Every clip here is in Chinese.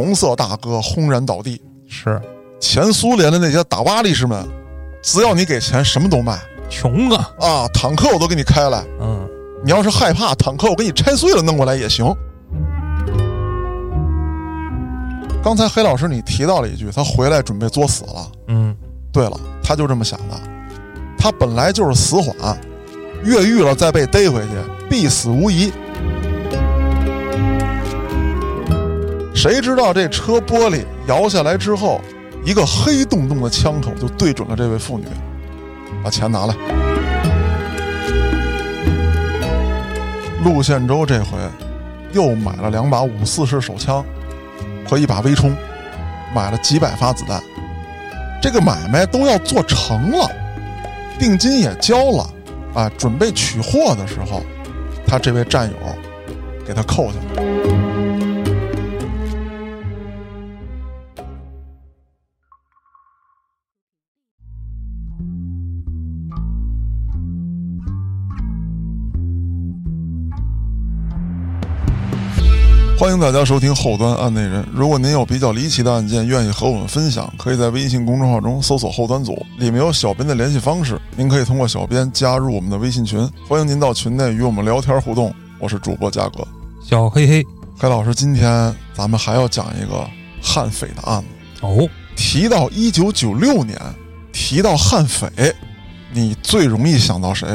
红色大哥轰然倒地。是前苏联的那些打巴力士们，只要你给钱，什么都卖穷啊，啊！坦克我都给你开来，嗯，你要是害怕，坦克我给你拆碎了弄过来也行。刚才黑老师你提到了一句，他回来准备作死了。嗯，对了，他就这么想的，他本来就是死缓，越狱了再被逮回去，必死无疑。谁知道这车玻璃摇下来之后，一个黑洞洞的枪口就对准了这位妇女，把钱拿来。陆宪洲这回又买了两把五四式手枪和一把微冲，买了几百发子弹。这个买卖都要做成了，定金也交了，啊，准备取货的时候，他这位战友给他扣下了。欢迎大家收听后端案内人。如果您有比较离奇的案件，愿意和我们分享，可以在微信公众号中搜索“后端组”，里面有小编的联系方式，您可以通过小编加入我们的微信群。欢迎您到群内与我们聊天互动。我是主播嘉哥，小黑黑黑老师，今天咱们还要讲一个悍匪的案子。哦，提到一九九六年，提到悍匪，你最容易想到谁？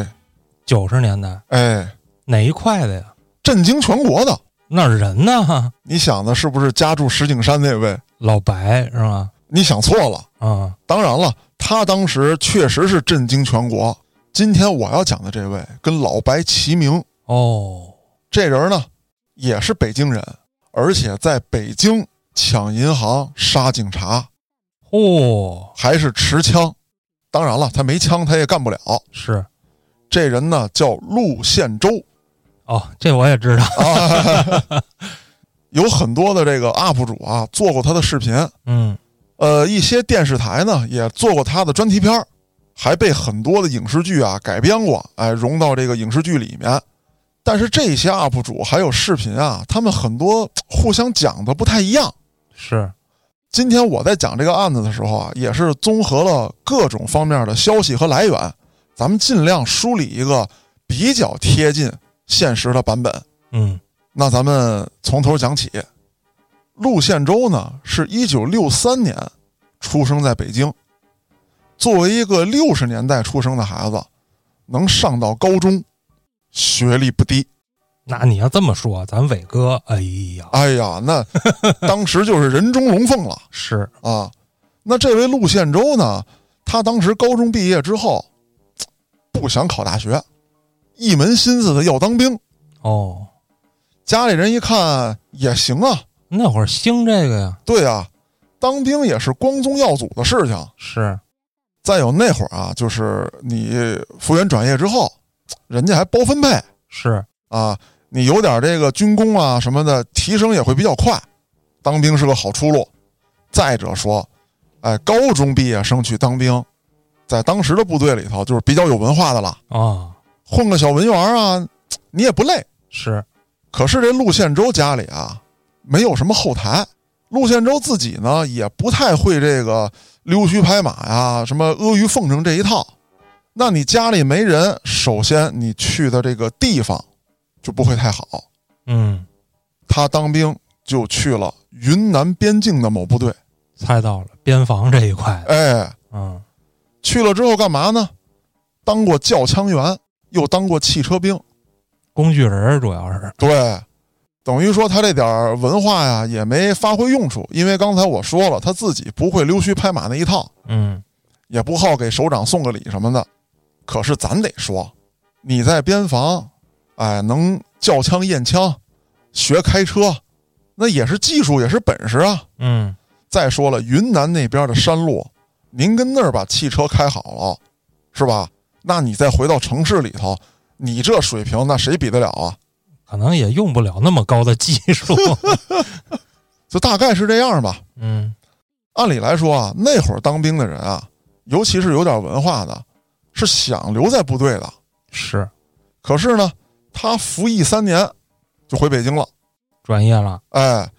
九十年代哎，哪一块的呀？震惊全国的。那人呢？你想的是不是家住石景山那位？老白是吧？你想错了。啊，当然了，他当时确实是震惊全国。今天我要讲的这位跟老白齐名，哦，这人呢也是北京人，而且在北京抢银行、杀警察，哦，还是持枪。当然了，他没枪他也干不了。是这人呢叫陆宪洲，哦，这我也知道。啊，有很多的这个 UP 主啊做过他的视频，嗯，呃，一些电视台呢也做过他的专题片儿，还被很多的影视剧啊改编过，哎，融到这个影视剧里面。但是这些 UP 主还有视频啊，他们很多互相讲的不太一样。是今天我在讲这个案子的时候啊，也是综合了各种方面的消息和来源，咱们尽量梳理一个比较贴近现实的版本。嗯，那咱们从头讲起。陆宪洲呢，是一九六三年出生在北京。作为一个六十年代出生的孩子，能上到高中，学历不低。那你要这么说，咱伟哥，哎呀，哎呀，那 当时就是人中龙凤了是啊。那这位陆宪洲呢，他当时高中毕业之后，不想考大学，一门心思的要当兵。哦，家里人一看也行啊，那会儿兴这个呀，对啊，当兵也是光宗耀祖的事情。是再有那会儿啊，就是你复员转业之后，人家还包分配是，啊，你有点这个军功啊什么的，提升也会比较快。当兵是个好出路。再者说，哎，高中毕业生去当兵，在当时的部队里头就是比较有文化的了，啊，混个小文员啊，你也不累。是可是这陆宪洲家里啊，没有什么后台。陆宪洲自己呢，也不太会这个溜须拍马呀，什么阿谀奉承这一套。那你家里没人，首先你去的这个地方就不会太好。嗯，他当兵就去了云南边境的某部队，猜到了，边防这一块，哎，嗯，去了之后干嘛呢？当过教枪员，又当过汽车兵。工具人主要是，对，等于说他这点文化呀也没发挥用处，因为刚才我说了，他自己不会溜须拍马那一套，嗯，也不好给首长送个礼什么的。可是咱得说，你在边防，哎，能叫枪验枪，学开车，那也是技术，也是本事啊。嗯，再说了，云南那边的山路，您跟那儿把汽车开好了，是吧？那你再回到城市里头，你这水平，那谁比得了啊？可能也用不了那么高的技术，就大概是这样吧。嗯，按理来说啊，那会儿当兵的人啊，尤其是有点文化的，是想留在部队的。是可是呢，他服役三年就回北京了。专业了，哎，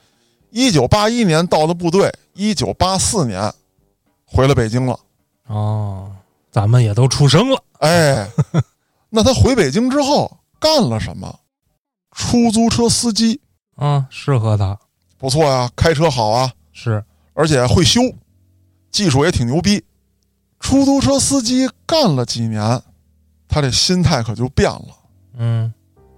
一九八一年到的部队，一九八四年回了北京了。哦，咱们也都出生了。哎，那他回北京之后干了什么？出租车司机，嗯，适合他，不错呀，开车好啊，是而且会修，技术也挺牛逼。出租车司机干了几年，他这心态可就变了。嗯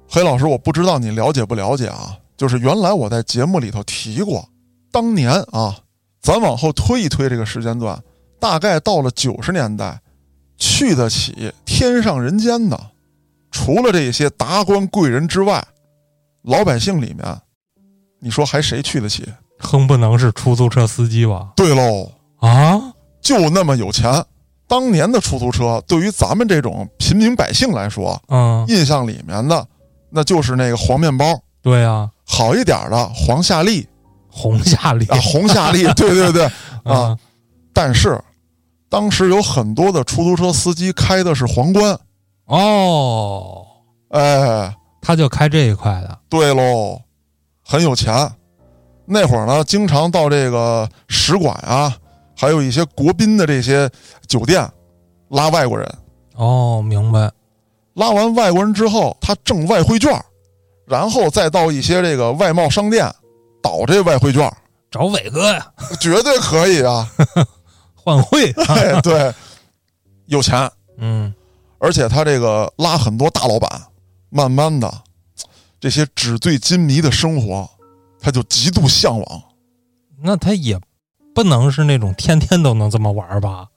黑老师，我不知道你了解不了解啊？就是原来我在节目里头提过，当年啊，咱往后推一推这个时间段，大概到了九十年代，去得起天上人间的，除了这些达官贵人之外，老百姓里面，你说还谁去得起？哼不能是出租车司机吧？对喽，啊，就那么有钱。当年的出租车对于咱们这种平民百姓来说，嗯，印象里面的那就是那个黄面包。对呀，好一点的黄夏利红夏利啊，红夏利，对对对 啊。啊，但是当时有很多的出租车司机开的是皇冠，哦，哎，他就开这一块的，对喽，很有钱。那会儿呢，经常到这个使馆啊，还有一些国宾的这些酒店拉外国人，哦，明白，拉完外国人之后，他挣外汇券，然后再到一些这个外贸商店倒这外汇券，找伟哥呀，绝对可以啊！换汇，哎，对，有钱，嗯，而且他这个拉很多大老板，慢慢的，这些纸醉金迷的生活，他就极度向往。那他也不能是那种天天都能这么玩吧？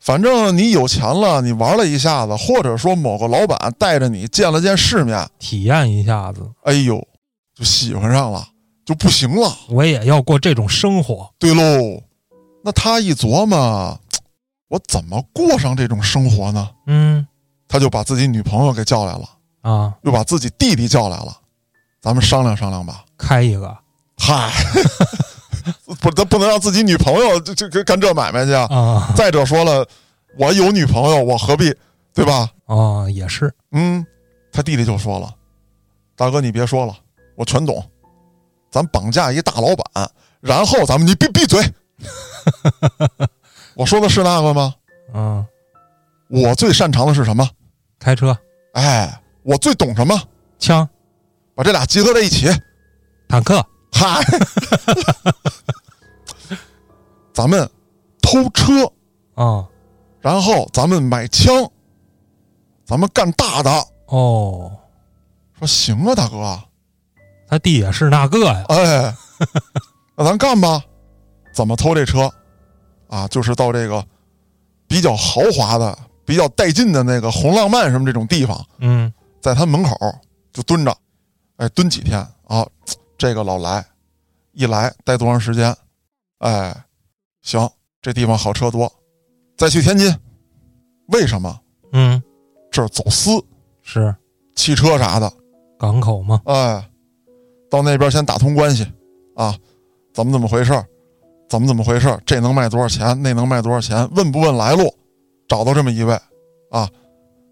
反正你有钱了，你玩了一下子，或者说某个老板带着你见了见世面，体验一下子，哎呦，就喜欢上了，就不行了。我也要过这种生活。对喽，那他一琢磨，我怎么过上这种生活呢？嗯他就把自己女朋友给叫来了，啊，又把自己弟弟叫来了，咱们商量商量吧。开一个嗨，不，他不能让自己女朋友就就干这买卖去啊！啊，再者说了，我有女朋友，我何必对吧？哦，也是，嗯，他弟弟就说了：“大哥，你别说了，我全懂。咱绑架一大老板，然后咱们你闭闭嘴。我说的是那个吗？嗯，我最擅长的是什么？开车、哎，我最懂什么？枪、把这俩结合在一起。坦克，嗨，咱们偷车，啊，然后咱们买枪，咱们干大的。哦，说行啊，大哥，他弟也是那个呀，哎，那咱干吧。怎么偷这车？啊，就是到这个比较豪华的、比较带劲的那个红浪漫什么这种地方，嗯，在他门口就蹲着，哎，蹲几天啊？这个老来，一来待多长时间？哎，行，这地方好车多，再去天津。为什么？嗯，这儿走私是汽车啥的，港口嘛，哎，到那边先打通关系啊，怎么怎么回事儿怎么怎么回事这能卖多少钱？那能卖多少钱？问不问来路？找到这么一位，啊，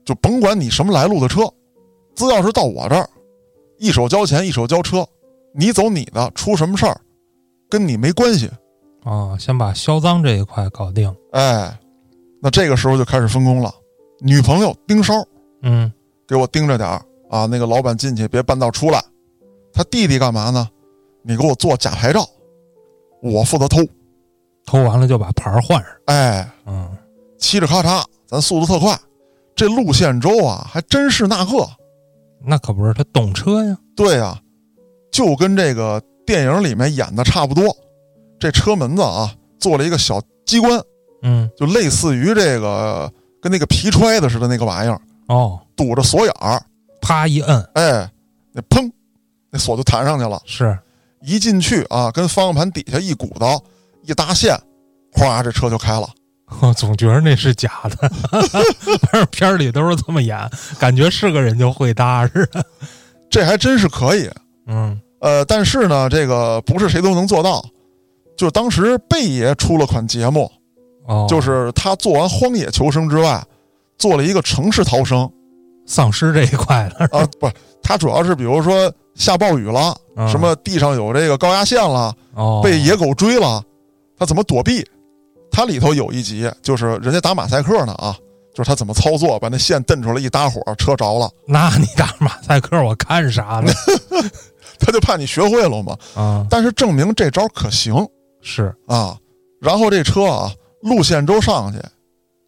就甭管你什么来路的车，资料是到我这儿，一手交钱一手交车，你走你的，出什么事儿跟你没关系。啊，先把销赃这一块搞定，哎，那这个时候就开始分工了。女朋友盯梢，嗯，给我盯着点儿啊！那个老板进去别半道出来。他弟弟干嘛呢？你给我做假牌照，我负责偷。偷完了就把牌换上，哎，嗯，嘁哩咔嚓，咱速度特快。这路线周啊，还真是那个。那可不是他懂车呀，对呀、就跟这个电影里面演的差不多。这车门子啊，做了一个小机关，嗯，就类似于这个跟那个皮揣子似的那个玩意儿，哦，堵着锁眼儿。啪一摁，哎，那砰，那锁就弹上去了。是，一进去啊，跟方向盘底下一鼓捣，一搭线，哗，这车就开了。我 总觉得那是假的，反正片儿里都是这么演，感觉是个人就会搭似的，这还真是可以。嗯，呃，但是呢，这个不是谁都能做到。就当时贝爷出了款节目，哦，就是他做完《荒野求生》之外，做了一个城市逃生丧尸这一块的，啊，不是，他主要是比如说下暴雨了，嗯什么地上有这个高压线了，哦，被野狗追了，他怎么躲避？它里头有一集就是人家打马赛克呢啊，就是他怎么操作，把那线蹬出来一搭火，车着了，那你打马赛克，我看啥呢？他就怕你学会了嘛。啊，但是证明这招可行是，啊。然后这车啊，路线州上去，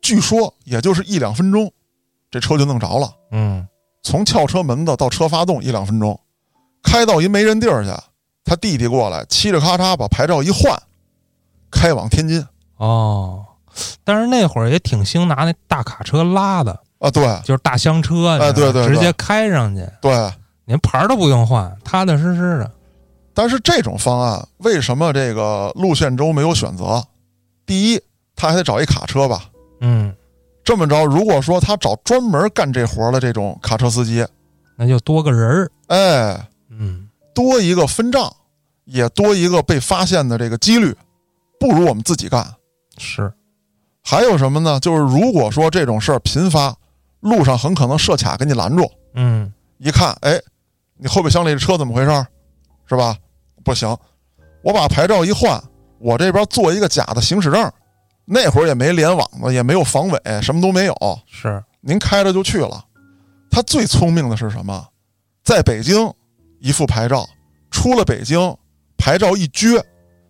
据说也就是一两分钟，这车就弄着了。嗯，从撬车门子到车发动一两分钟，开到一没人地儿去，他弟弟过来，嘁哩咔嚓把牌照一换，开往天津哦，但是那会儿也挺兴拿那大卡车拉的，啊。对就是大厢车，哎对对对直接开上去，对，连牌儿都不用换，踏踏实实的。但是这种方案为什么这个陆宪洲没有选择？第一，他还得找一卡车吧。嗯，这么着，如果说他找专门干这活的这种卡车司机，那就多个人儿。哎，嗯，多一个分账，也多一个被发现的这个几率，不如我们自己干。是，还有什么呢？就是如果说这种事儿频发，路上很可能设卡给你拦住，嗯，一看，哎，你后备箱里的车怎么回事儿？是吧？不行，我把牌照一换，我这边做一个假的行驶证。那会儿也没联网子，也没有防伪，什么都没有。是，您开着就去了。他最聪明的是什么？在北京一副牌照，出了北京牌照一撅，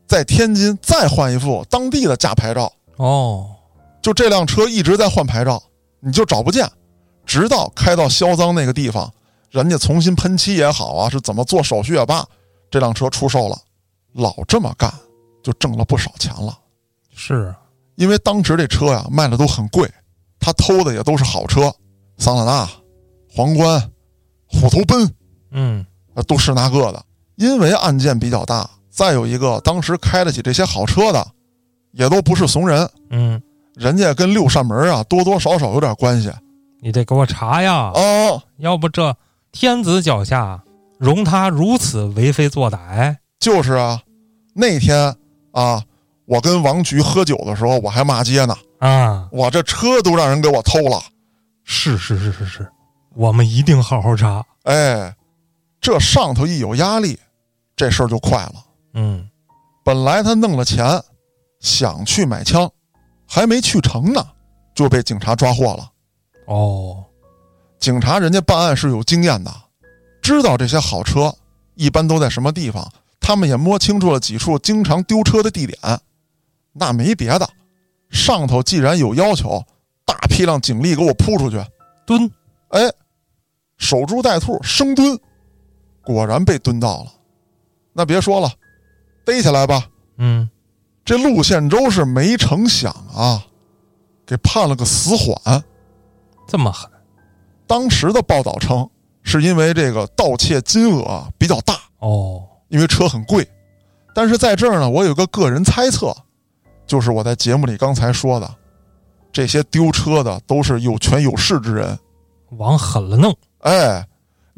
在天津再换一副当地的假牌照。哦，就这辆车一直在换牌照，你就找不见，直到开到销赃那个地方，人家重新喷漆也好啊，是怎么做手续也罢，这辆车出售了。老这么干，就挣了不少钱了。是，因为当时这车呀卖的都很贵，他偷的也都是好车，桑塔纳、皇冠、虎头奔，嗯，呃，都是那个的。因为案件比较大，再有一个，当时开得起这些好车的，也都不是怂人，嗯，人家跟六扇门啊多多少少有点关系你得给我查呀，哦。要不这天子脚下容他如此为非作歹？就是啊，那天啊，我跟王局喝酒的时候，我还骂街呢，啊，我这车都让人给我偷了。是是是是是，我们一定好好查。哎，这上头一有压力，这事儿就快了。嗯，本来他弄了钱，想去买枪，还没去成呢，就被警察抓获了。哦，警察人家办案是有经验的，知道这些好车一般都在什么地方，他们也摸清楚了几处经常丢车的地点。那没别的，上头既然有要求，大批量警力给我扑出去，蹲，哎，守株待兔，生蹲，果然被蹲到了。那别说了，逮起来吧。嗯，这陆宪洲是没成想啊，给判了个死缓。这么狠当时的报道称，是因为这个盗窃金额啊比较大，哦，因为车很贵。但是在这儿呢，我有个个人猜测，就是我在节目里刚才说的，这些丢车的都是有权有势之人。往狠了弄，哎，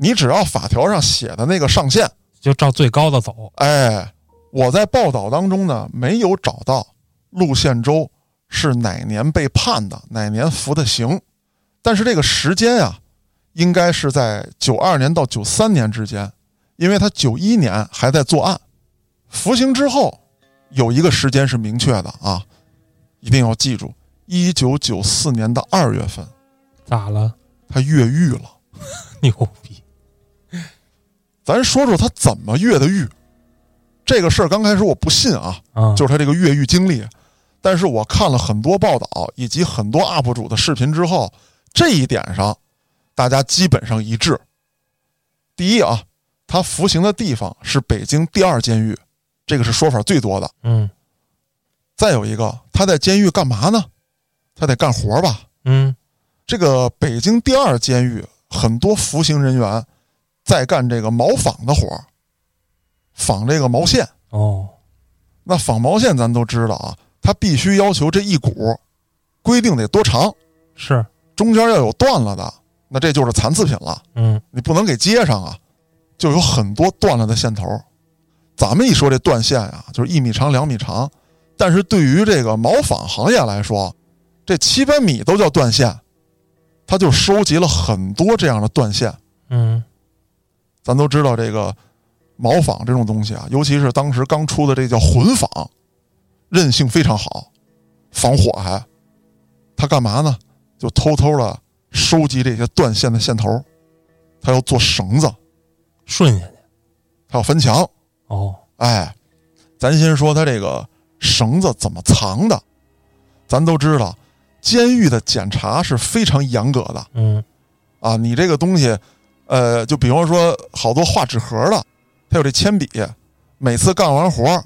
你只要法条上写的那个上限，就照最高的走。哎，我在报道当中呢没有找到陆宪洲是哪年被判的，哪年服的刑，但是这个时间呀，应该是在九二年到九三年之间，因为他九一年还在作案，服刑之后有一个时间是明确的啊，一定要记住，一九九四年的二月份咋了？他越狱了。牛逼！咱说说他怎么越的狱。这个事儿刚开始我不信啊，啊，就是他这个越狱经历。但是我看了很多报道以及很多 UP 主的视频之后，这一点上大家基本上一致。第一啊，他服刑的地方是北京第二监狱，这个是说法最多的。嗯再有一个，他在监狱干嘛呢？他得干活吧？嗯，这个北京第二监狱很多服刑人员在干这个毛纺的活儿，纺这个毛线。哦，那纺毛线咱都知道啊，它必须要求这一股规定得多长，是，中间要有断了的，那这就是残次品了，嗯你不能给接上啊。就有很多断了的线头。咱们一说这断线啊、就是一米长、两米长，但是对于这个毛纺行业来说，这七百米都叫断线，它就收集了很多这样的断线。嗯，咱都知道这个毛纺这种东西啊，尤其是当时刚出的这叫混纺，韧性非常好，防火还。他干嘛呢？就偷偷的收集这些断线的线头，他要做绳子，顺下去。他要翻墙。哦，哎，咱先说他这个绳子怎么藏的。咱都知道，监狱的检查是非常严格的。嗯，啊，你这个东西，呃，就比方说好多画纸盒的，他有这铅笔，每次干完活儿，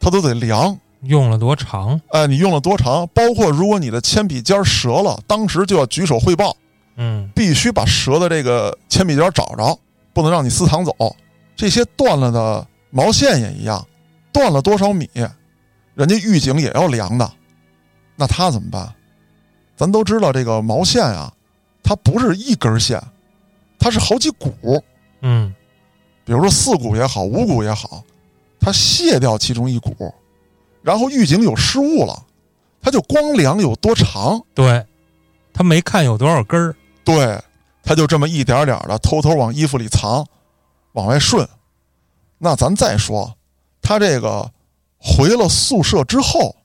他都得量，用了多长？哎，你用了多长？包括如果你的铅笔尖折了，当时就要举手汇报，嗯，必须把折的这个铅笔尖找着，不能让你私藏走。这些断了的毛线也一样，断了多少米，人家狱警也要量的。那他怎么办？咱都知道这个毛线啊，它不是一根线，它是好几股。嗯，比如说四股也好，五股也好，它卸掉其中一股，然后狱警有失误了，他就光量有多长，对，他没看有多少根儿。对，他就这么一点点的偷偷往衣服里藏，往外顺。那咱再说，他这个回了宿舍之后，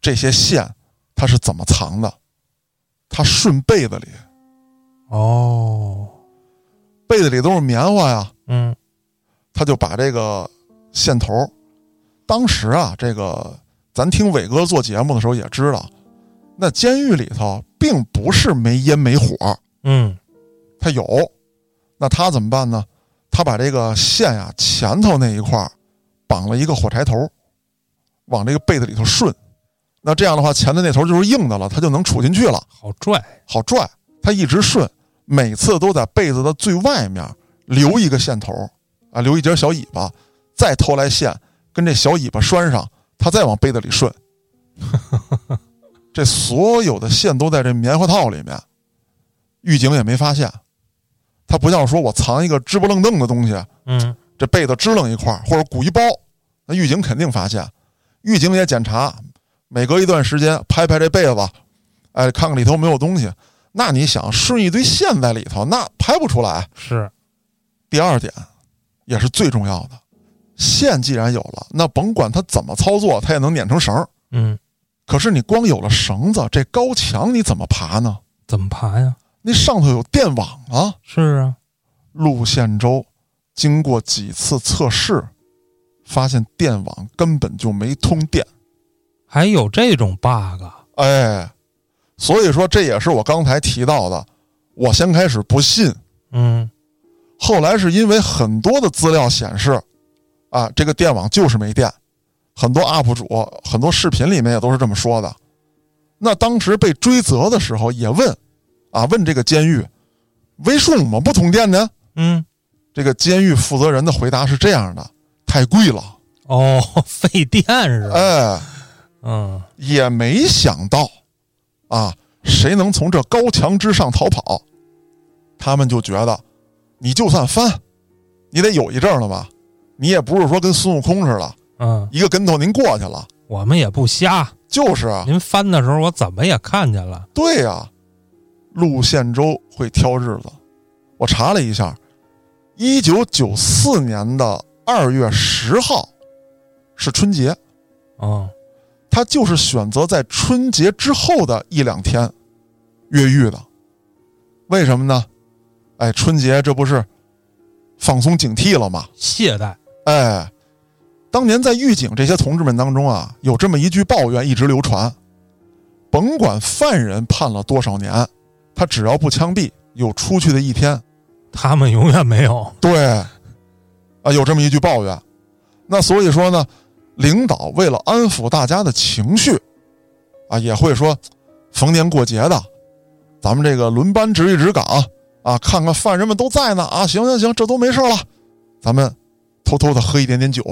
这些线他是怎么藏的？他顺被子里，哦，被子里都是棉花呀，嗯，他就把这个线头，当时啊，这个咱听伟哥做节目的时候也知道，那监狱里头并不是没烟没火，嗯，他有，那他怎么办呢？他把这个线呀前头那一块儿绑了一个火柴头，往这个被子里头顺，那这样的话前头那头就是硬的了，他就能杵进去了，好拽。好拽。他一直顺，每次都在被子的最外面留一个线头，啊，留一截小尾巴，再偷来线跟这小尾巴拴上，他再往被子里顺。这所有的线都在这棉花套里面，狱警也没发现。他不像说我藏一个支不楞登的东西，嗯，这被子支棱一块儿或者鼓一包，那狱警肯定发现。狱警也检查，每隔一段时间拍拍这被子，哎，看看里头没有东西。那你想顺一堆线在里头，那拍不出来。是，第二点，也是最重要的，线既然有了，那甭管它怎么操作，它也能捻成绳儿。嗯，可是你光有了绳子，这高墙你怎么爬呢？怎么爬呀？那上头有电网啊！是啊，陆宪洲经过几次测试，发现电网根本就没通电。还有这种 bug？哎，所以说这也是我刚才提到的。我先开始不信，嗯，后来是因为很多的资料显示，啊，这个电网就是没电。很多 UP 主、很多视频里面也都是这么说的。那当时被追责的时候也问，啊，问这个监狱，为什么不通电呢？嗯，这个监狱负责人的回答是这样的：太贵了。哦，费电是吧？哎，嗯，也没想到，啊，谁能从这高墙之上逃跑？他们就觉得，你就算翻，你得有一阵儿了吧？你也不是说跟孙悟空似的，嗯，一个跟头您过去了。我们也不瞎。就是啊，您翻的时候，我怎么也看见了。对呀、陆宪洲会挑日子。我查了一下，一九九四年的二月十号是春节，嗯，他就是选择在春节之后的一两天越狱的。为什么呢？哎，春节这不是放松警惕了吗？懈怠。哎，当年在狱警这些同志们当中啊，有这么一句抱怨一直流传：甭管犯人判了多少年，他只要不枪毙，有出去的一天。他们永远没有。对，啊，有这么一句抱怨。那所以说呢，领导为了安抚大家的情绪，啊，也会说，逢年过节的，咱们这个轮班值一值岗啊，看看犯人们都在呢啊，行行行，这都没事了，咱们偷偷的喝一点点酒，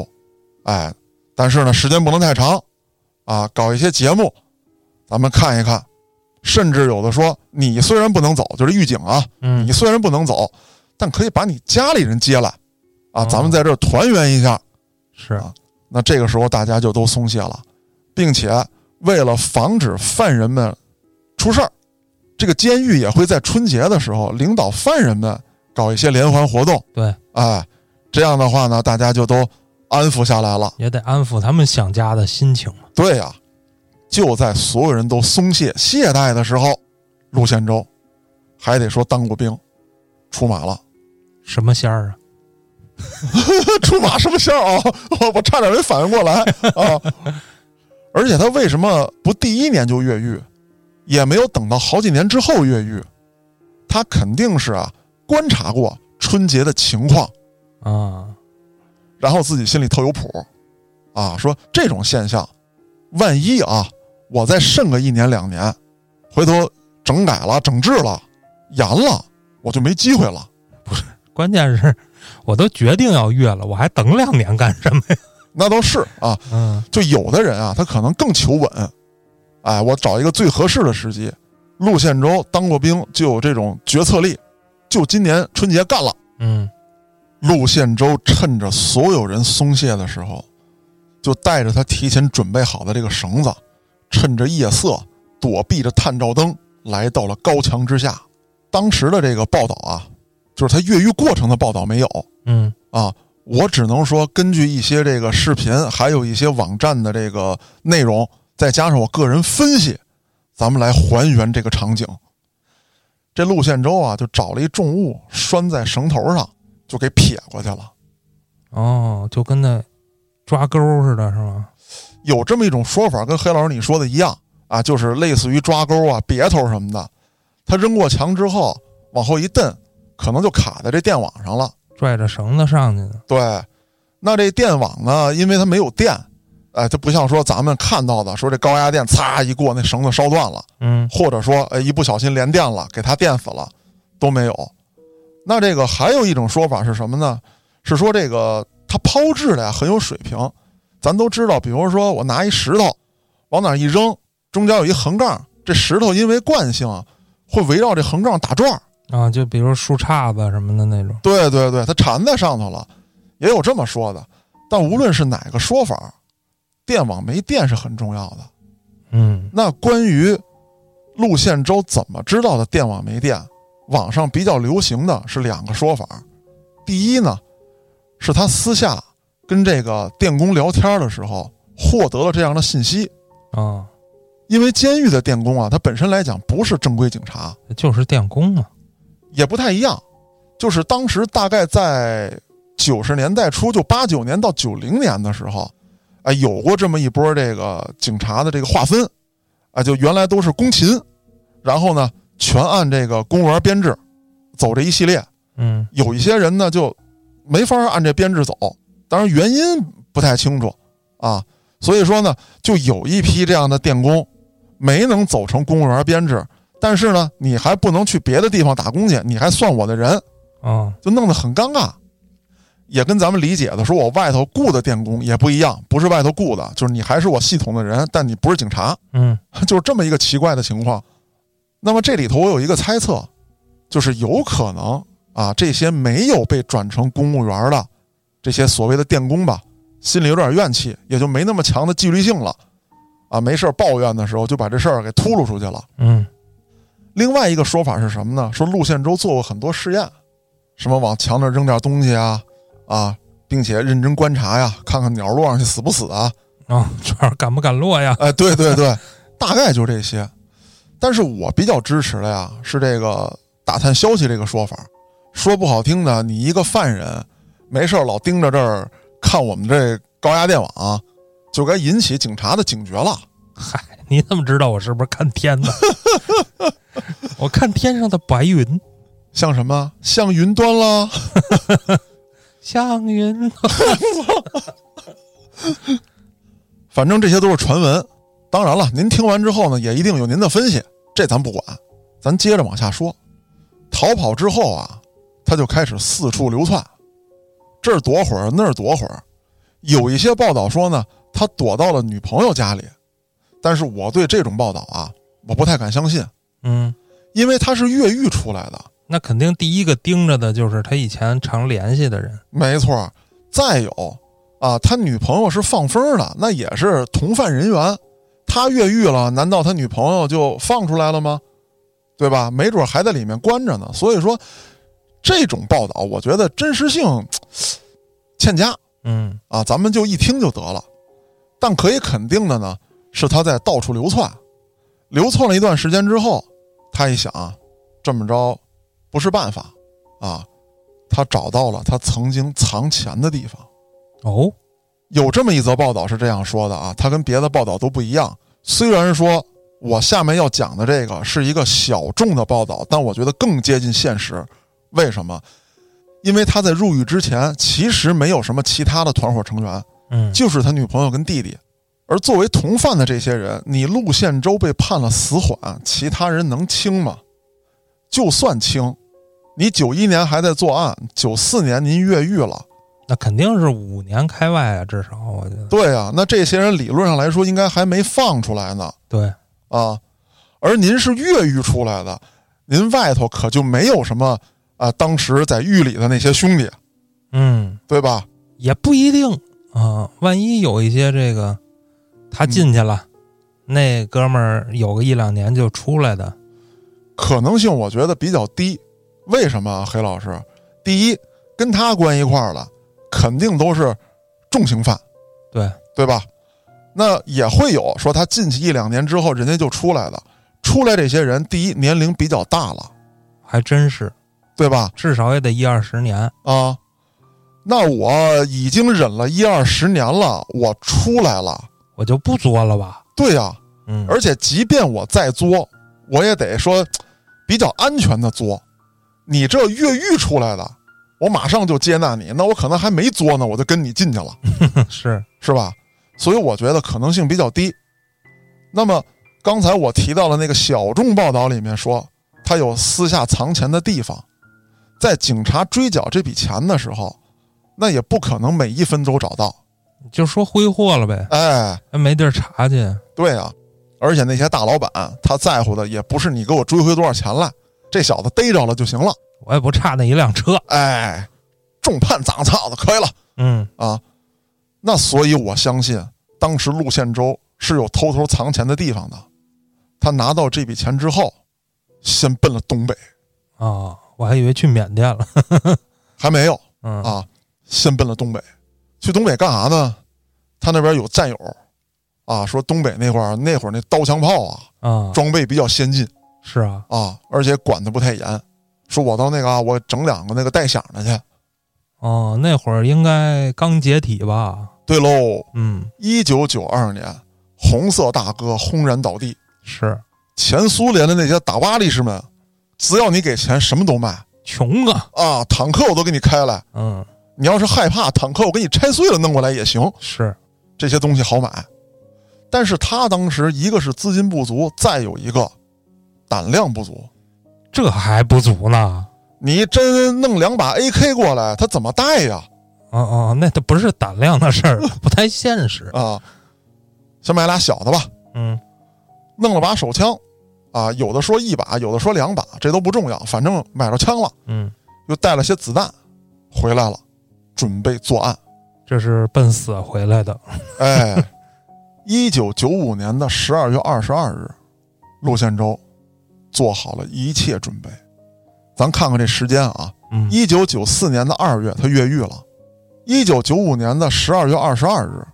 哎，但是呢，时间不能太长，啊，搞一些节目，咱们看一看，甚至有的说，你虽然不能走，就是狱警啊，嗯你，虽然不能走，但可以把你家里人接来，啊，哦咱们在这儿团圆一下。是啊那这个时候大家就都松懈了，并且为了防止犯人们出事儿，这个监狱也会在春节的时候领导犯人们搞一些联欢活动对，哎，这样的话呢，大家就都安抚下来了。也得安抚他们想家的心情嘛。对呀、就在所有人都松懈懈怠的时候，陆宪洲还得说当过兵，出马了。什么仙儿啊？出马什么线儿啊？我我差点没反应过来啊！而且他为什么不第一年就越狱，也没有等到好几年之后越狱？他肯定是啊观察过春节的情况，啊，然后自己心里特有谱，啊，说这种现象，万一啊我再慎个一年两年，回头整改了、整治了、严了，我就没机会了。不是关键是我都决定要越了，我还等两年干什么呀？那倒是啊，嗯就有的人啊，他可能更求稳，哎，我找一个最合适的时机。陆宪洲当过兵，就有这种决策力，就今年春节干了。嗯陆宪洲趁着所有人松懈的时候，就带着他提前准备好的这个绳子，趁着夜色，躲避着探照灯，来到了高墙之下。当时的这个报道啊，就是他越狱过程的报道没有嗯啊，我只能说根据一些这个视频，还有一些网站的这个内容，再加上我个人分析，咱们来还原这个场景。这陆宪洲啊，就找了一重物拴在绳头上，就给撇过去了。哦，就跟那抓钩似的，是吗？有这么一种说法，跟黑老师你说的一样啊，就是类似于抓钩啊、别头什么的。他扔过墙之后，往后一蹬，可能就卡在这电网上了。拽着绳子上去的。对，那这电网呢，因为它没有电，哎，它不像说咱们看到的，说这高压电擦一过，那绳子烧断了，嗯或者说，哎，一不小心连电了，给它电死了，都没有。那这个还有一种说法是什么呢？是说这个它抛掷的呀很有水平。咱都知道，比如说我拿一石头往哪儿一扔，中间有一横杠，这石头因为惯性啊会围绕这横杠打转儿。啊，就比如树杈子什么的那种。对对对，它缠在上头了，也有这么说的。但无论是哪个说法，电网没电是很重要的。嗯那关于陆宪洲怎么知道的电网没电，网上比较流行的是两个说法。第一呢，是他私下跟这个电工聊天的时候获得了这样的信息。啊，因为监狱的电工啊，他本身来讲不是正规警察，就是电工嘛。也不太一样。就是当时大概在九十年代初，就八九年到九零年的时候，哎，有过这么一波这个警察的这个划分，啊，就原来都是工勤，然后呢全按这个公务员编制走这一系列。嗯有一些人呢就没法按这编制走，当然原因不太清楚啊。所以说呢，就有一批这样的电工没能走成公务员编制，但是呢，你还不能去别的地方打工去，你还算我的人，啊就弄得很尴尬。也跟咱们理解的说我外头雇的电工也不一样，不是外头雇的，就是你还是我系统的人，但你不是警察，嗯 就是这么一个奇怪的情况。那么这里头我有一个猜测，就是有可能啊，这些没有被转成公务员的这些所谓的电工吧，心里有点怨气，也就没那么强的纪律性了，啊，没事儿抱怨的时候就把这事儿给秃噜出去了。嗯另外一个说法是什么呢？说陆宪洲做过很多试验，什么往墙那儿扔点东西啊，啊，并且认真观察呀，看看鸟落上去死不死啊，啊，敢不敢落呀？哎，对对对，大概就这些。但是我比较支持的呀，是这个打探消息这个说法。说不好听的，你一个犯人没事儿老盯着这儿看我们这高压电网，就该引起警察的警觉了。嗨，你怎么知道我是不是看天呢？我看天上的白云，像什么？像云端啦，像云。反正这些都是传闻。当然了，您听完之后呢，也一定有您的分析，这咱不管。咱接着往下说。逃跑之后啊，他就开始四处流窜，这儿躲会儿，那儿躲会儿。有一些报道说呢，他躲到了女朋友家里，但是我对这种报道啊，我不太敢相信，嗯，因为他是越狱出来的，那肯定第一个盯着的就是他以前常联系的人。没错。再有啊，他女朋友是放风的，那也是同犯人员。他越狱了，难道他女朋友就放出来了吗？对吧？没准还在里面关着呢。所以说，这种报道，我觉得真实性欠佳嗯啊，咱们就一听就得了。但可以肯定的呢，是他在到处流窜，流窜了一段时间之后，他一想，这么着不是办法啊，他找到了他曾经藏钱的地方。哦，有这么一则报道是这样说的啊，它跟别的报道都不一样。虽然说我下面要讲的这个是一个小众的报道，但我觉得更接近现实。为什么？因为他在入狱之前其实没有什么其他的团伙成员，嗯，就是他女朋友跟弟弟。而作为同犯的这些人，你陆宪洲被判了死缓，其他人能轻吗？就算轻，你九一年还在作案，九四年您越狱了。那肯定是五年开外啊，至少我觉得。对啊、那这些人理论上来说应该还没放出来呢对，啊，而您是越狱出来的，您外头可就没有什么啊，当时在狱里的那些兄弟，嗯，对吧？也不一定啊，万一有一些这个他进去了，那哥们儿有个一两年就出来的，可能性我觉得比较低。为什么啊，黑老师？第一，跟他关一块儿的肯定都是重刑犯，对，对吧？那也会有说他进去一两年之后人家就出来了，出来这些人，第一年龄比较大了，还真是，对吧？至少也得一二十年。啊，那我已经忍了一二十年了，我出来了。我就不作了吧。对呀、嗯，而且即便我再作，我也得说比较安全的作。你这越狱出来的，我马上就接纳你，那我可能还没作呢，我就跟你进去了，是，是吧？所以我觉得可能性比较低。那么刚才我提到的那个小众报道里面说，他有私下藏钱的地方，在警察追缴这笔钱的时候，那也不可能每一分都找到。就说挥霍了呗，哎，没地儿查去。对啊，而且那些大老板他在乎的也不是你给我追回多少钱来，这小子逮着了就行了。我也不差那一辆车。哎，重判长操的可以了嗯，啊。那所以我相信，当时陆宪洲是有偷偷藏钱的地方的。他拿到这笔钱之后，先奔了东北，哦，我还以为去缅甸了。还没有嗯啊，先奔了东北。去东北干啥呢？他那边有战友啊，说东北那块儿那会儿那刀枪炮啊，啊，装备比较先进。是啊，啊，而且管的不太严。说我到那个啊，我整两个那个带响的去。哦，那会儿应该刚解体吧？对喽，嗯，一九九二年，红色大哥轰然倒地，是前苏联的那些打巴力士们，只要你给钱，什么都卖穷啊。啊，坦克我都给你开来。嗯，你要是害怕坦克，我给你拆碎了弄过来也行，是，这些东西好买。但是他当时一个是资金不足，再有一个胆量不足。这还不足呢。你真弄两把 AK 过来，他怎么带呀？哦哦，那都不是胆量的事儿，不太现实。啊，先买俩小的吧，嗯弄了把手枪，啊，有的说一把，有的说两把，这都不重要，反正买着枪了，嗯，又带了些子弹，回来了，准备作案。这是奔死回来的。哎，一九九五年的十二月二十二日，陆宪洲做好了一切准备。咱看看这时间啊，嗯，一九九四年的二月他越狱了，一九九五年的十二月二十二日，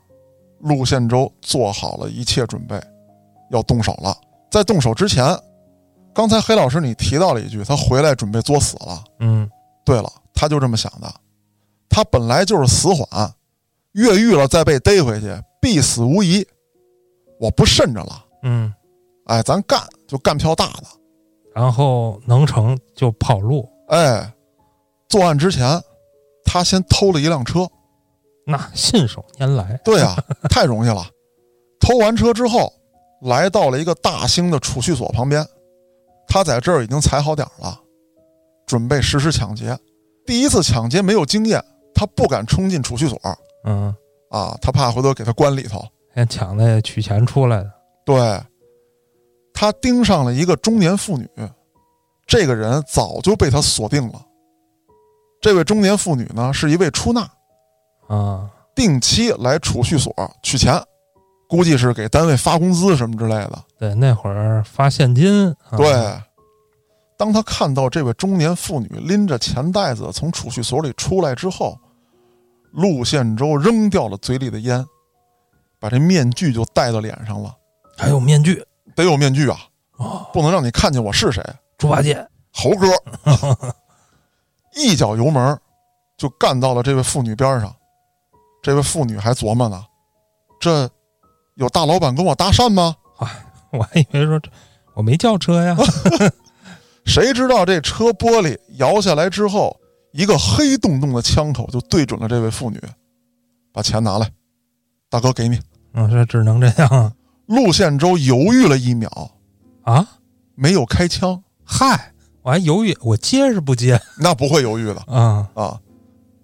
陆宪洲做好了一切准备，要动手了。在动手之前，刚才黑老师你提到了一句，他回来准备作死了。嗯对了，他就这么想的，他本来就是死缓，越狱了再被逮回去，必死无疑。我不慎着了，嗯，哎，咱干就干票大的。然后能成就跑路，哎，作案之前，他先偷了一辆车。那信手拈来。对啊，太容易了。偷完车之后，来到了一个大兴的储蓄所旁边，他在这儿已经踩好点了，准备实施抢劫。第一次抢劫没有经验，他不敢冲进储蓄所嗯，啊，他怕回头给他关里头。先抢那取钱出来的。对，他盯上了一个中年妇女，这个人早就被他锁定了。这位中年妇女呢，是一位出纳，啊，定期来储蓄所取钱，估计是给单位发工资什么之类的。对，那会儿发现金。啊、对，当他看到这位中年妇女拎着钱袋子从储蓄所里出来之后，陆宪洲扔掉了嘴里的烟，把这面具就戴到脸上了。还有面具，得有面具啊，哦，不能让你看见我是谁。猪八戒，猴哥 一脚油门就干到了这位妇女边上。这位妇女还琢磨呢，这有大老板跟我搭讪吗？我还以为说这我没叫车呀，谁知道这车玻璃摇下来之后，一个黑洞洞的枪口就对准了这位妇女，把钱拿来，大哥给你。嗯，这只能这样啊陆宪洲犹豫了一秒，啊，没有开枪，嗨，我还犹豫，我接是不接那不会犹豫的啊？啊。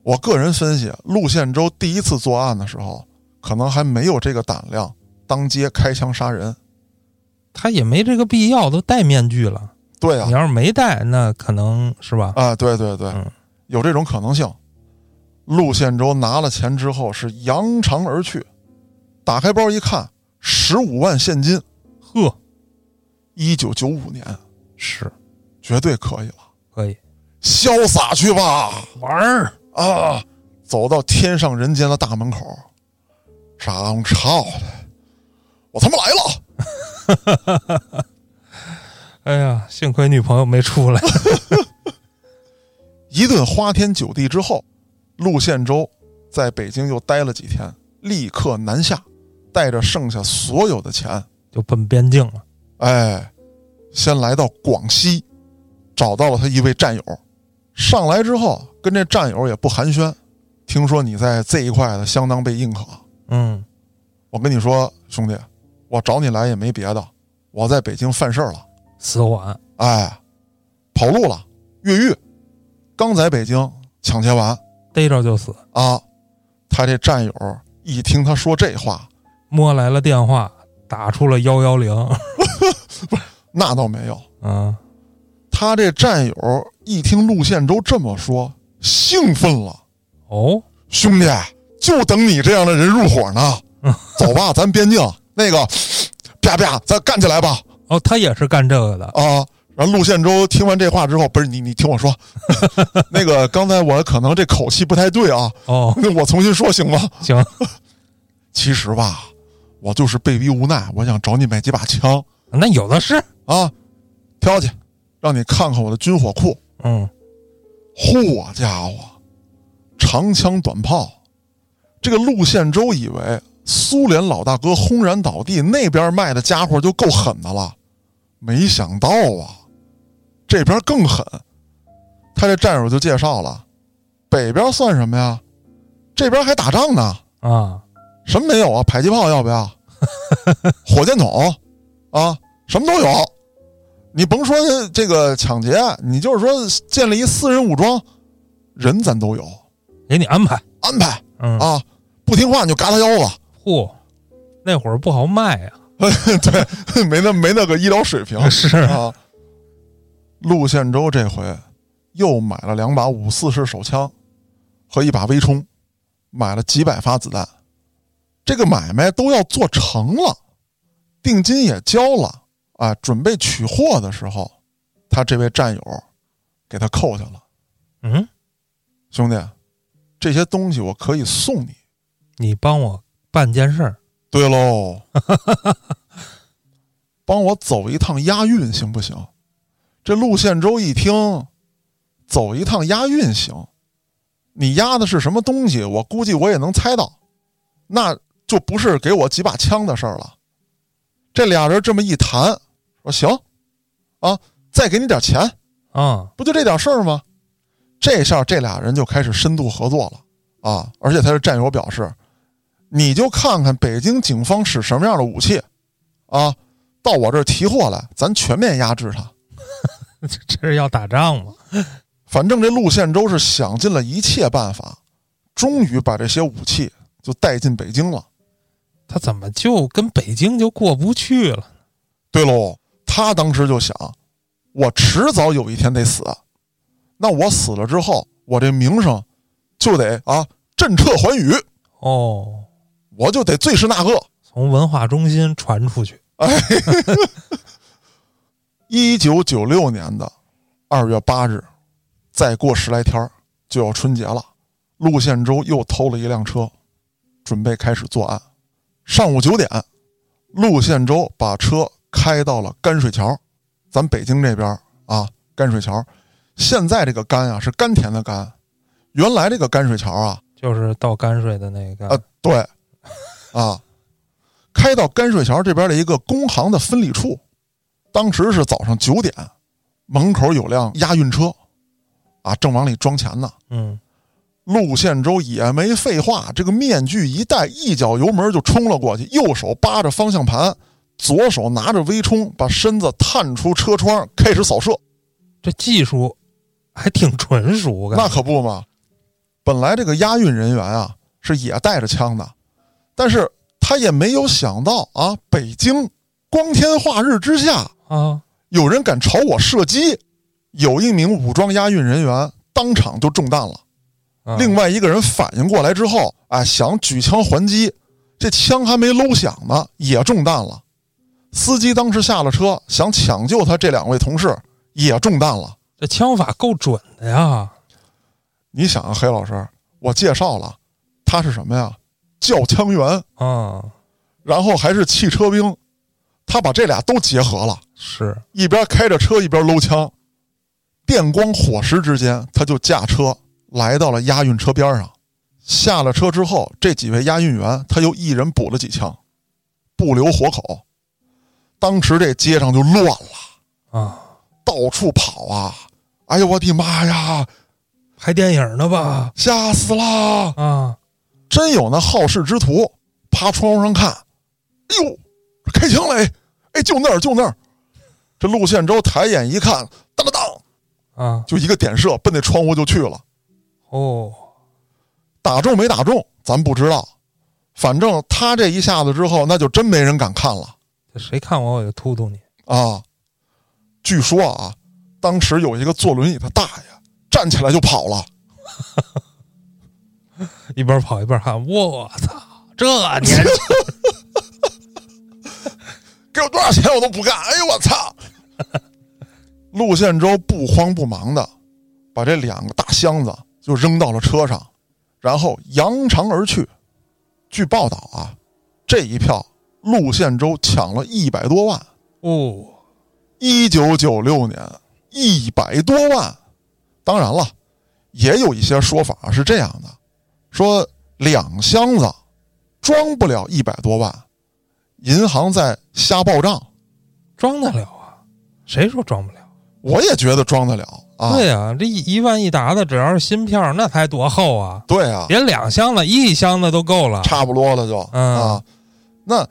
我个人分析，陆宪洲第一次作案的时候，可能还没有这个胆量当街开枪杀人。他也没这个必要，都戴面具了。对啊你，要是没戴，那可能是吧？啊，对对对，嗯有这种可能性。陆宪洲拿了钱之后是扬长而去，打开包一看，十五万现金，呵，一九九五年，是绝对可以了，可以潇洒去吧玩儿。啊！走到天上人间的大门口，张超的，我他妈来了！哎呀，幸亏女朋友没出来。一顿花天酒地之后，陆宪洲在北京又待了几天，立刻南下，带着剩下所有的钱，就奔边境了。哎，先来到广西，找到了他一位战友。上来之后，跟这战友也不寒暄，听说你在这一块的相当被认可。嗯，我跟你说，兄弟，我找你来也没别的，我在北京犯事儿了，死缓。哎，跑路了，越狱，刚在北京抢劫完逮着就死，啊。他这战友一听他说这话，摸来了电话，打出了幺幺零。那倒没有，嗯，他这战友一听陆宪洲这么说，兴奋了。哦，兄弟，就等你这样的人入伙呢。走吧，咱边境那个，啪啪，咱干起来吧！哦，他也是干这个的。啊，然后陆宪洲听完这话之后，不是你，你听我说，那个刚才我可能这口气不太对啊，哦，那我重新说行吗？行，其实吧，我就是被逼无奈，我想找你买几把枪那有的是。啊，挑去，让你看看我的军火库。嗯，嚯家伙，长枪短炮，这个陆宪洲以为苏联老大哥轰然倒地，那边卖的家伙就够狠的了，没想到啊，这边更狠。他这战友就介绍了，北边算什么呀？这边还打仗呢，啊，什么没有啊？迫击炮要不要？火箭筒啊，什么都有。你甭说这个抢劫，你就是说建立一私人武装，人咱都有给你安排。安排嗯，啊。不听话你就嘎他腰子，嚯，那会儿不好卖呀。对，没那没那个医疗水平 是啊。陆宪洲这回又买了两把五四式手枪和一把微冲，买了几百发子弹，这个买卖都要做成了，定金也交了啊，准备取货的时候，他这位战友给他扣下了。嗯，兄弟，这些东西我可以送你。你帮我办件事儿。对喽，帮我走一趟押运行不行？这陆宪洲一听，走一趟押运行，你押的是什么东西？我估计我也能猜到，那就不是给我几把枪的事儿了。这俩人这么一谈，说行，啊，再给你点钱，啊，不就这点事儿吗？这下这俩人就开始深度合作了啊！而且他的战友表示，你就看看北京警方使什么样的武器，啊，到我这儿提货来，咱全面压制他。这是要打仗吗？反正这陆宪洲是想尽了一切办法，终于把这些武器就带进北京了。他怎么就跟北京就过不去了？对喽，他当时就想，我迟早有一天得死，那我死了之后，我这名声就得啊震彻寰宇，哦，我就得最是那个。从文化中心传出去。一九九六年的二月八日，再过十来天儿就要春节了。陆宪洲又偷了一辆车，准备开始作案。上午九点，陆宪洲把车开到了甘水桥，咱北京这边啊，甘水桥。现在这个甘啊是甘甜的甘，原来这个甘水桥啊就是倒泔水的那个。呃，对，啊，开到甘水桥这边的一个工行的分理处。当时是早上九点，门口有辆押运车，啊，正往里装钱呢。嗯，陆宪洲也没废话，这个面具一戴，一脚油门就冲了过去，右手扒着方向盘，左手拿着微冲，把身子探出车窗，开始扫射。这技术还挺纯熟，感觉那可不嘛！本来这个押运人员啊是也带着枪的，但是他也没有想到啊，北京光天化日之下，啊，有人敢朝我射击，有一名武装押运人员当场就中弹了。啊另外一个人反应过来之后，啊，想举枪还击，这枪还没搂响呢，也中弹了。司机当时下了车，想抢救他这两位同事，也中弹了。这枪法够准的呀！你想啊，黑老师，我介绍了，他是什么呀？教枪员，啊，然后还是汽车兵，他把这俩都结合了，是一边开着车一边搂枪，电光火石之间，他就驾车来到了押运车边上。下了车之后，这几位押运员他又一人补了几枪，不留活口。当时这街上就乱了，啊，到处跑啊！哎呦我的妈呀，拍电影呢吧？吓死了！啊，真有那好事之徒趴窗户上看，哎呦，开枪了！哎，哎，就那儿，就那儿。这陆宪洲抬眼一看，当当当，啊，就一个点射，奔那窗户就去了。哦，打中没打中，咱不知道。反正他这一下子之后，那就真没人敢看了这谁看我我就突突你。啊！据说啊，当时有一个坐轮椅的大爷站起来就跑了。一边跑一边喊：“我操，这年轻 给我多少钱我都不干！哎呦我操！陆宪洲不慌不忙的把这两个大箱子就扔到了车上，然后扬长而去。据报道啊，这一票陆宪洲抢了一百多万。哦，一九九六年一百多万，当然了，也有一些说法是这样的，说两箱子装不了一百多万，银行在瞎报账。装得了啊？谁说装不了？我也觉得装得了啊。对呀、这一一万一沓的，只要是芯片，那才多厚啊！对啊，别两箱子，一箱子都够了。差不多了就、嗯啊。那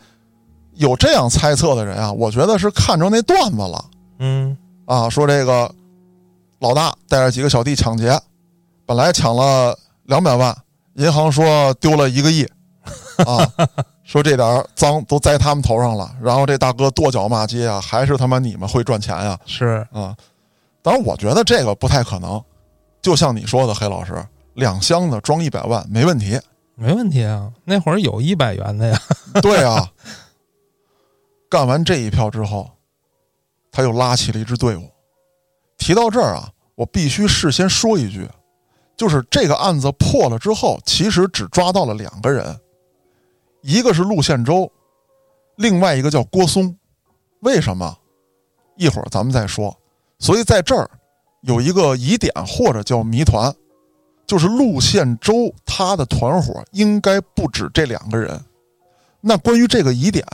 有这样猜测的人啊，我觉得是看着那段子了嗯，啊，说这个老大带着几个小弟抢劫，本来抢了两百万，银行说丢了一个亿啊，说这点脏都栽他们头上了，然后这大哥跺脚骂街啊，还是他妈你们会赚钱呀是啊！当然，我觉得这个不太可能，就像你说的，黑老师，两箱子装一百万没问题。没问题啊。那会儿有一百元的呀。对啊，干完这一票之后，他又拉起了一支队伍。提到这儿啊，我必须事先说一句，就是这个案子破了之后，其实只抓到了两个人，一个是陆宪洲，另外一个叫郭松。为什么？一会儿咱们再说。所以在这儿有一个疑点或者叫谜团，就是陆宪洲他的团伙应该不止这两个人。那关于这个疑点，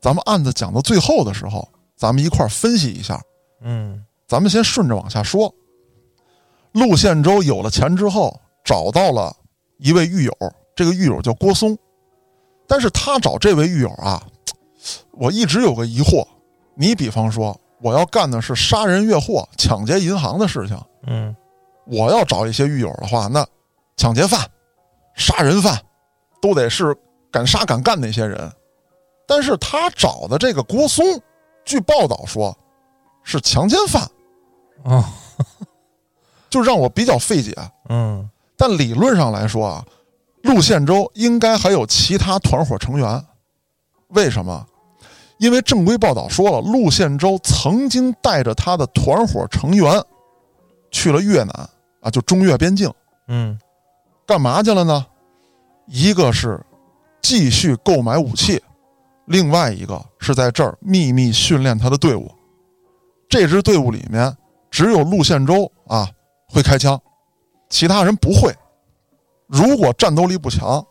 咱们案子讲到最后的时候，咱们一块儿分析一下。嗯咱们先顺着往下说。陆宪洲有了钱之后，找到了一位狱友，这个狱友叫郭松。但是他找这位狱友啊，我一直有个疑惑。你比方说，我要干的是杀人越货、抢劫银行的事情，嗯，我要找一些狱友的话，那抢劫犯、杀人犯都得是敢杀敢干那些人。但是他找的这个郭松，据报道说是强奸犯，哦，就让我比较费解。嗯但理论上来说啊，陆宪洲应该还有其他团伙成员。为什么？因为正规报道说了，陆宪洲曾经带着他的团伙成员去了越南啊，就中越边境，嗯干嘛去了呢？一个是继续购买武器，另外一个是在这儿秘密训练他的队伍。这支队伍里面只有陆宪洲啊会开枪，其他人不会。如果战斗力不强，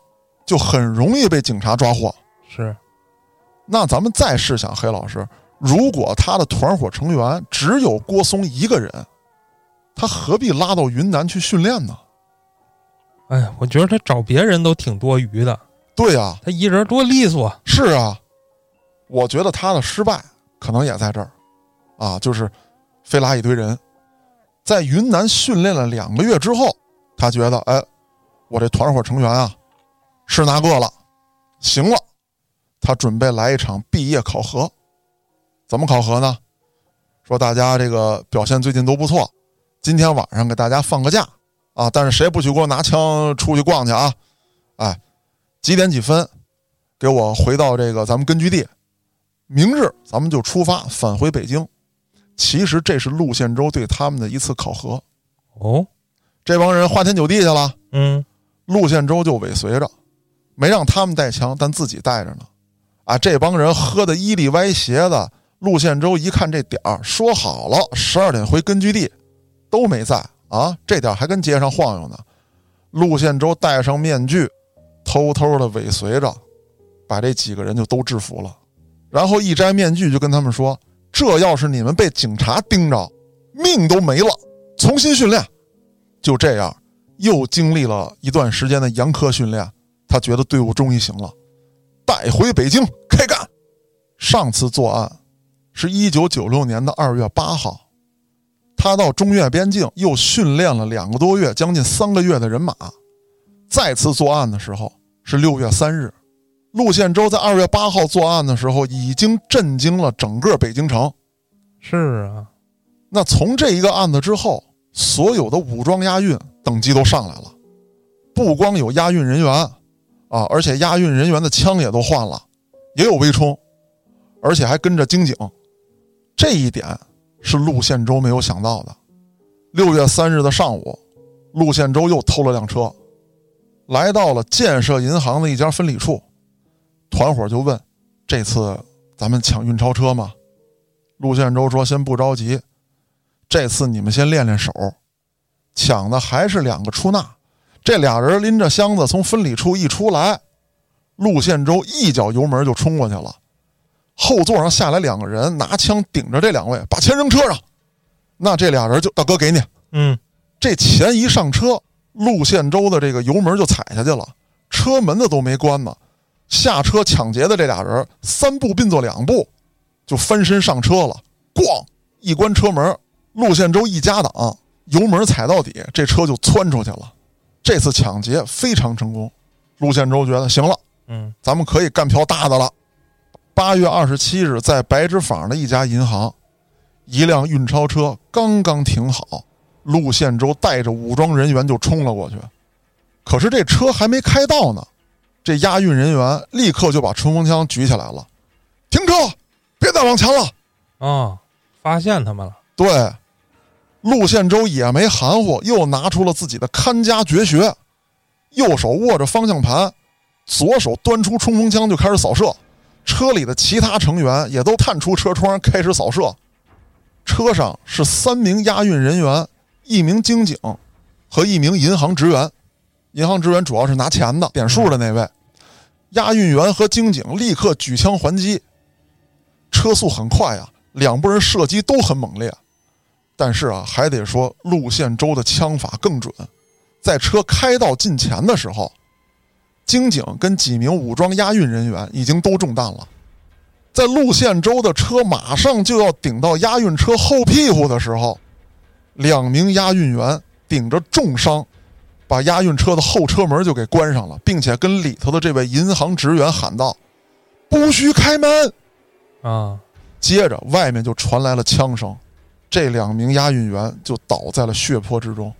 就很容易被警察抓获。是，那咱们再试想，黑老师，如果他的团伙成员只有郭松一个人，他何必拉到云南去训练呢？哎呀，我觉得他找别人都挺多余的，对呀、他一人多利索。是啊，我觉得他的失败可能也在这儿，啊，就是非拉一堆人，在云南训练了两个月之后，他觉得，哎，我这团伙成员啊，是那个了，行了，他准备来一场毕业考核，怎么考核呢？说大家这个表现最近都不错，今天晚上给大家放个假啊，但是谁不许给我拿枪出去逛去啊？哎，几点几分？给我回到这个咱们根据地，明日咱们就出发返回北京。其实这是陆宪洲对他们的一次考核。哦，这帮人花天酒地去了，嗯陆宪洲就尾随着，没让他们带枪，但自己带着呢。啊，这帮人喝的衣里歪斜的，陆宪洲一看这点儿，说好了十二点回根据地，都没在啊，这点还跟街上晃悠呢。陆宪洲戴上面具，偷偷的尾随着，把这几个人就都制服了，然后一摘面具就跟他们说：“这要是你们被警察盯着，命都没了，重新训练。”就这样，又经历了一段时间的严苛训练，他觉得队伍终于行了，带回北京开干。上次作案是一九九六年的二月八号，他到中越边境又训练了两个多月，将近三个月的人马。再次作案的时候是六月三日，陆宪洲在二月八号作案的时候已经震惊了整个北京城。是啊，那从这一个案子之后，所有的武装押运等级都上来了，不光有押运人员啊，而且押运人员的枪也都换了，也有微冲，而且还跟着经警。这一点是陆宪洲没有想到的。六月三日的上午，陆宪洲又偷了辆车，来到了建设银行的一家分理处，团伙就问：“这次咱们抢运钞车吗？”陆宪洲说：“先不着急，这次你们先练练手。抢的还是两个出纳，这俩人拎着箱子从分理处一出来，陆宪洲一脚油门就冲过去了。后座上下来两个人，拿枪顶着这两位，把钱扔车上。那这俩人就大哥给你，嗯这钱一上车，陆宪洲的这个油门就踩下去了，车门子都没关呢。下车抢劫的这俩人三步并作两步，就翻身上车了。咣，一关车门，陆宪洲一加档，油门踩到底，这车就窜出去了。这次抢劫非常成功，陆宪洲觉得行了，嗯咱们可以干票大的了。八月二十七日，在白纸坊的一家银行，一辆运钞车刚刚停好，陆宪洲带着武装人员就冲了过去。可是这车还没开到呢，这押运人员立刻就把冲锋枪举起来了，停车，别再往前了。哦，发现他们了。对，陆宪洲也没含糊，又拿出了自己的看家绝学，右手握着方向盘，左手端出冲锋枪就开始扫射。车里的其他成员也都探出车窗开始扫射。车上是三名押运人员、一名经警和一名银行职员。银行职员主要是拿钱的、点数的那位。押运员和经警立刻举枪还击，车速很快啊、两拨人射击都很猛烈。但是啊，还得说陆宪洲的枪法更准。在车开到近前的时候，经警跟几名武装押运人员已经都中弹了。在陆宪洲的车马上就要顶到押运车后屁股的时候，两名押运员顶着重伤，把押运车的后车门就给关上了，并且跟里头的这位银行职员喊道：“不许开门！”啊，接着外面就传来了枪声，这两名押运员就倒在了血泊之中。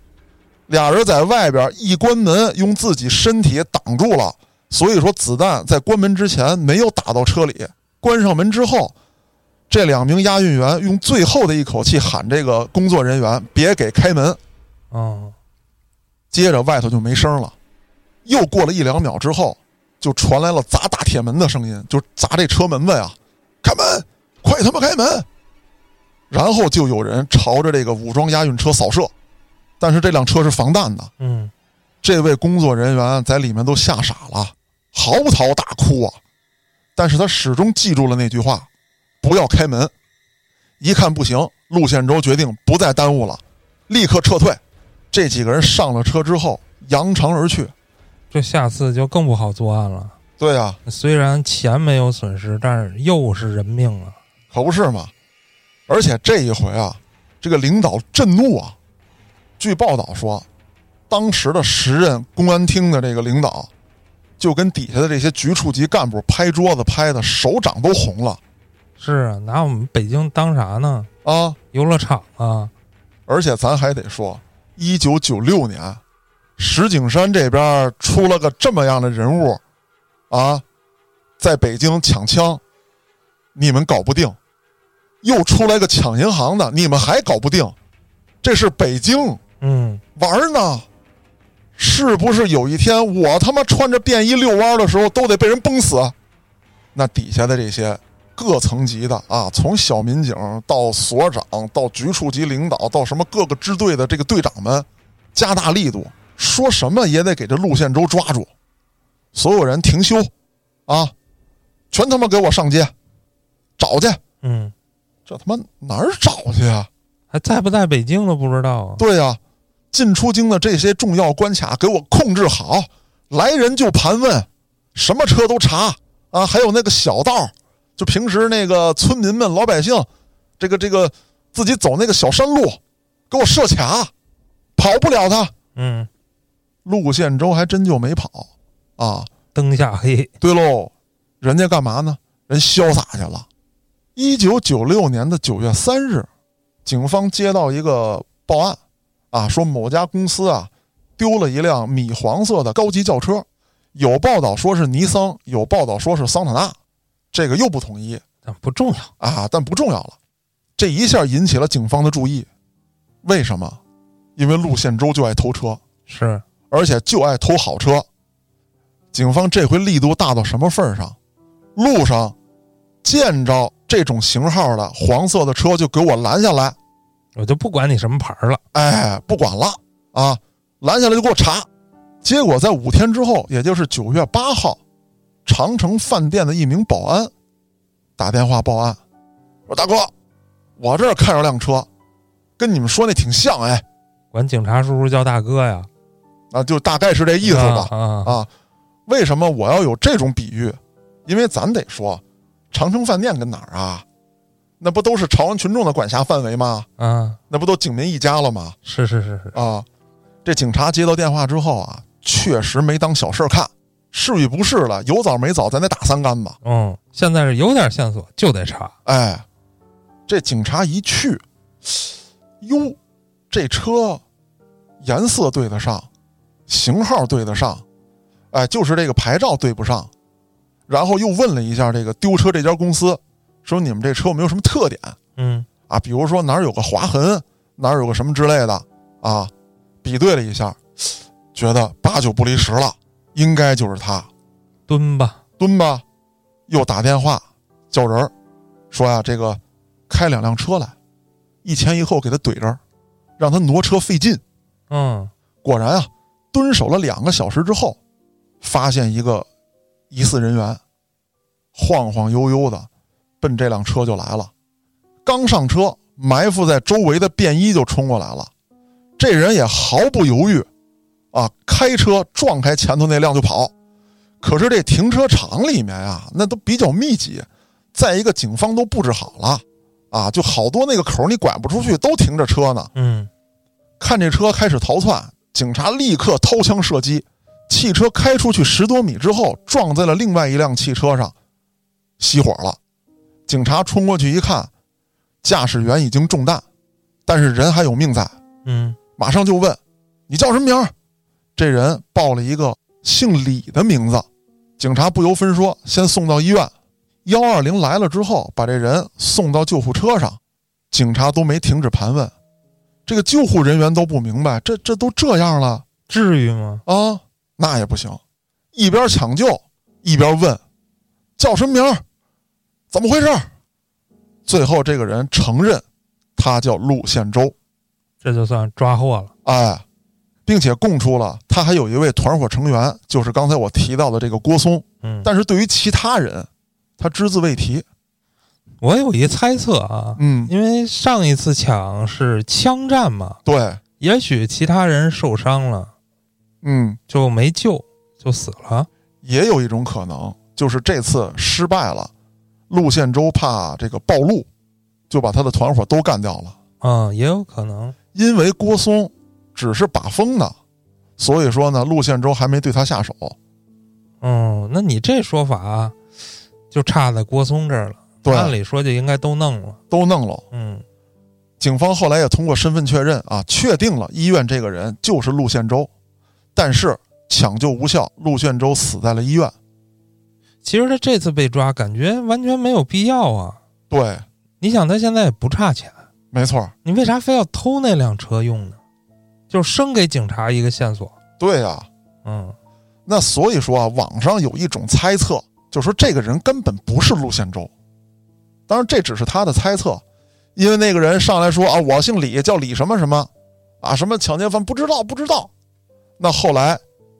俩人在外边一关门，用自己身体挡住了，所以说子弹在关门之前没有打到车里。关上门之后，这两名押运员用最后的一口气喊这个工作人员别给开门。哦，接着外头就没声了。又过了一两秒之后，就传来了砸大铁门的声音，就砸这车门子呀！开门，快他妈开门！然后就有人朝着这个武装押运车扫射，但是这辆车是防弹的。嗯，这位工作人员在里面都吓傻了，嚎啕大哭啊！但是他始终记住了那句话：不要开门。一看不行，陆宪洲决定不再耽误了，立刻撤退。这几个人上了车之后，扬长而去。这下次就更不好作案了。对啊、虽然钱没有损失，但是又是人命啊！可不是嘛。而且这一回啊，这个领导震怒啊。据报道说，当时的时任公安厅的这个领导，就跟底下的这些局处级干部拍桌子拍的手掌都红了是啊，拿我们北京当啥呢？啊！游乐场啊！而且咱还得说，一九九六年，石景山这边出了个这么样的人物，啊，在北京抢枪，你们搞不定；又出来个抢银行的，你们还搞不定。这是北京嗯，玩呢，是不是有一天我他妈穿着便衣遛弯儿的时候都得被人崩死？那底下的这些各层级的啊，从小民警到所长，到局处级领导，到什么各个支队的这个队长们，加大力度，说什么也得给这陆宪洲抓住，所有人停休，啊，全他妈给我上街找去！嗯，这他妈哪儿找去啊？还在不在北京都不知道啊。对呀、进出京的这些重要关卡给我控制好，来人就盘问，什么车都查啊，还有那个小道，就平时那个村民们、老百姓，这个这个自己走那个小山路，给我设卡，跑不了他。嗯，陆宪洲还真就没跑啊。灯下黑。对喽，人家干嘛呢？人潇洒去了。一九九六年的九月三日，警方接到一个报案，啊，说某家公司啊丢了一辆米黄色的高级轿车，有报道说是尼桑，有报道说是桑塔纳，这个又不统一但不重要。啊，但不重要了。这一下引起了警方的注意，为什么？因为陆宪洲就爱偷车，是，而且就爱偷好车。警方这回力度大到什么份儿上？路上见着这种型号的黄色的车就给我拦下来，我就不管你什么牌了。哎，不管了啊，拦下来就给我查。结果在五天之后，也就是九月八号，长城饭店的一名保安打电话报案，说：“大哥，我这儿看着辆车，跟你们说那挺像，哎，管警察叔叔叫大哥呀，啊，就大概是这意思吧。啊啊啊，为什么我要有这种比喻？因为咱得说，长城饭店跟哪儿啊？那不都是朝阳群众的管辖范围吗？啊！那不都警民一家了吗？是是是是，啊，这警察接到电话之后啊，确实没当小事儿看，是与不是了，有枣没枣，咱得打三竿子。嗯，现在是有点线索就得查。哎，这警察一去，哟，这车颜色对得上，型号对得上，哎，就是这个牌照对不上。然后又问了一下这个丢车这家公司，说你们这车有没有什么特点嗯啊？比如说哪儿有个划痕，哪儿有个什么之类的啊？比对了一下，觉得八九不离十了，应该就是他。蹲吧。蹲吧，又打电话叫人儿，说呀，这个开两辆车来，一前一后给他怼这儿，让他挪车费劲。嗯，果然啊，蹲守了两个小时之后，发现一个疑似人员，晃晃悠悠的奔这辆车就来了。刚上车，埋伏在周围的便衣就冲过来了。这人也毫不犹豫，啊，开车撞开前头那辆就跑。可是这停车场里面啊，那都比较密集，再一个警方都布置好了，啊，就好多那个口你拐不出去，都停着车呢。嗯，看这车开始逃窜，警察立刻掏枪射击，汽车开出去十多米之后，撞在了另外一辆汽车上，熄火了。警察冲过去一看，驾驶员已经中弹，但是人还有命在，嗯，马上就问：“你叫什么名儿？”这人报了一个姓李的名字，警察不由分说，先送到医院。幺二零来了之后，把这人送到救护车上，警察都没停止盘问，这个救护人员都不明白，这这都这样了至于吗？啊，那也不行，一边抢救一边问，叫什么名儿，怎么回事？最后这个人承认，他叫陆宪洲，这就算抓获了。哎，并且供出了他还有一位团伙成员，就是刚才我提到的这个郭松。嗯，但是对于其他人，他只字未提。我有一猜测啊，嗯，因为上一次抢是枪战嘛，对，也许其他人受伤了嗯，就没救，就死了。也有一种可能，就是这次失败了，陆宪洲怕这个暴露，就把他的团伙都干掉了。嗯，也有可能。因为郭松只是把风的，所以说呢，陆宪洲还没对他下手。嗯，那你这说法就差在郭松这儿了。对，按理说就应该都弄了。都弄了。嗯警方后来也通过身份确认啊，确定了医院这个人就是陆宪洲，但是抢救无效，陆宪洲死在了医院。其实他这次被抓，感觉完全没有必要啊。对，你想，他现在也不差钱，没错，你为啥非要偷那辆车用呢？就是生给警察一个线索。对呀、嗯那所以说啊，网上有一种猜测，就说这个人根本不是陆宪洲。当然，这只是他的猜测，因为那个人上来说啊，我姓李，叫李什么什么，啊，什么抢劫犯不知道不知道。那后来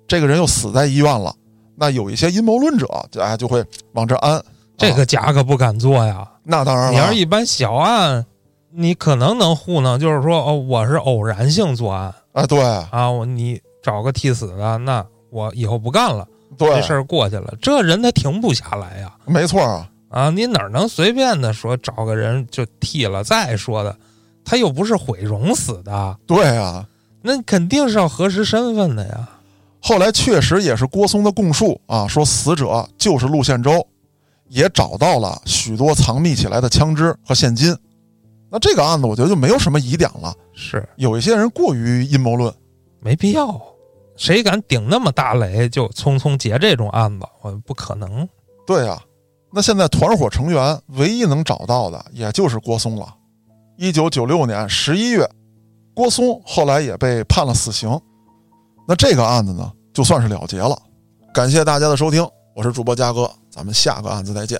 这个人又死在医院了，那有一些阴谋论者就哎就会往这安。这个啊假可不敢做呀。那当然了，你要是一般小案，你可能能糊弄，就是说哦，我是偶然性作案啊，对啊，我你找个替死的，那我以后不干了，对，这事儿过去了。这人他停不下来呀。没错啊，啊，你哪能随便的说找个人就替了？再说的，他又不是毁容死的，对啊。那肯定是要核实身份的呀。后来确实也是郭松的供述啊，说死者就是陆宪洲，也找到了许多藏匿起来的枪支和现金。那这个案子我觉得就没有什么疑点了。是有一些人过于阴谋论，没必要，谁敢顶那么大雷就匆匆结这种案子？我不可能。对啊。那现在团伙成员唯一能找到的也就是郭松了。一九九六年十一月，郭松后来也被判了死刑。那这个案子呢，就算是了结了。感谢大家的收听，我是主播嘉哥，咱们下个案子再见。